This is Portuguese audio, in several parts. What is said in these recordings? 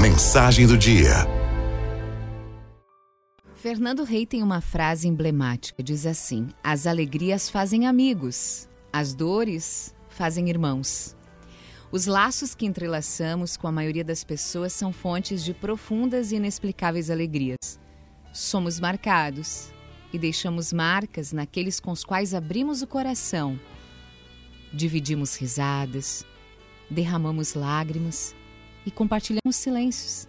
Mensagem do dia. Fernando Rei tem uma frase emblemática, diz assim: As alegrias fazem amigos, as dores fazem irmãos. Os laços que entrelaçamos com a maioria das pessoas são fontes de profundas e inexplicáveis alegrias. Somos marcados e deixamos marcas naqueles com os quais abrimos o coração. Dividimos risadas, derramamos lágrimas e compartilhamos silêncios.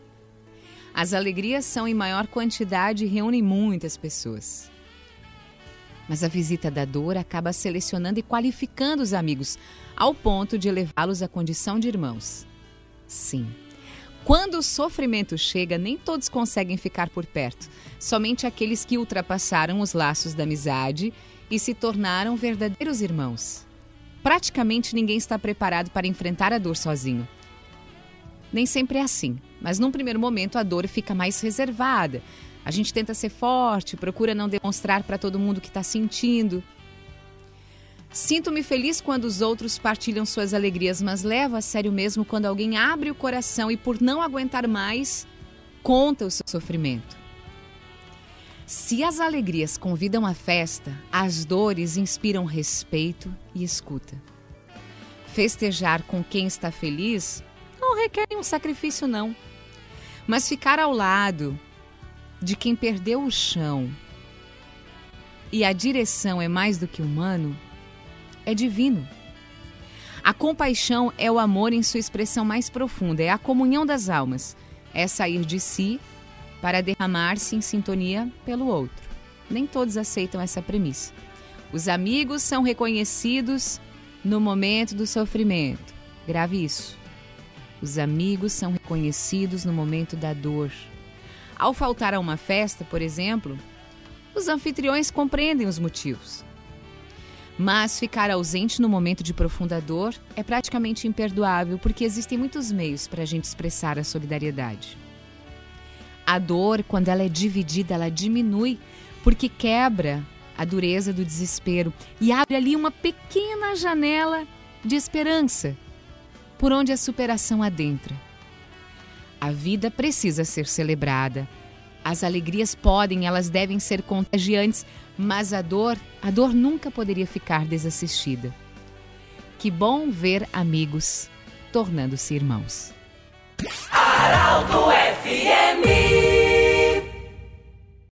As alegrias são em maior quantidade e reúnem muitas pessoas. Mas a visita da dor acaba selecionando e qualificando os amigos, ao ponto de levá-los à condição de irmãos. Sim. Quando o sofrimento chega, nem todos conseguem ficar por perto, somente aqueles que ultrapassaram os laços da amizade e se tornaram verdadeiros irmãos. Praticamente ninguém está preparado para enfrentar a dor sozinho. Nem sempre é assim, mas num primeiro momento a dor fica mais reservada. A gente tenta ser forte, procura não demonstrar para todo mundo o que está sentindo. Sinto-me feliz quando os outros partilham suas alegrias, mas levo a sério mesmo quando alguém abre o coração e, por não aguentar mais, conta o seu sofrimento. Se as alegrias convidam à festa, as dores inspiram respeito e escuta. Festejar com quem está feliz requer um sacrifício, não. Mas ficar ao lado de quem perdeu o chão e a direção é mais do que humano, é divino. A compaixão é o amor em sua expressão mais profunda, é a comunhão das almas, é sair de si para derramar-se em sintonia pelo outro. Nem todos aceitam essa premissa. Os amigos são reconhecidos no momento do sofrimento. Grave isso. Os amigos são reconhecidos no momento da dor. Ao faltar a uma festa, por exemplo, os anfitriões compreendem os motivos. Mas ficar ausente no momento de profunda dor é praticamente imperdoável, porque existem muitos meios para a gente expressar a solidariedade. A dor, quando ela é dividida, ela diminui, porque quebra a dureza do desespero e abre ali uma pequena janela de esperança por onde a superação adentra. A vida precisa ser celebrada. As alegrias podem, elas devem ser contagiantes, mas a dor, a dor nunca poderia ficar desassistida. Que bom ver amigos tornando-se irmãos. Araldo FMI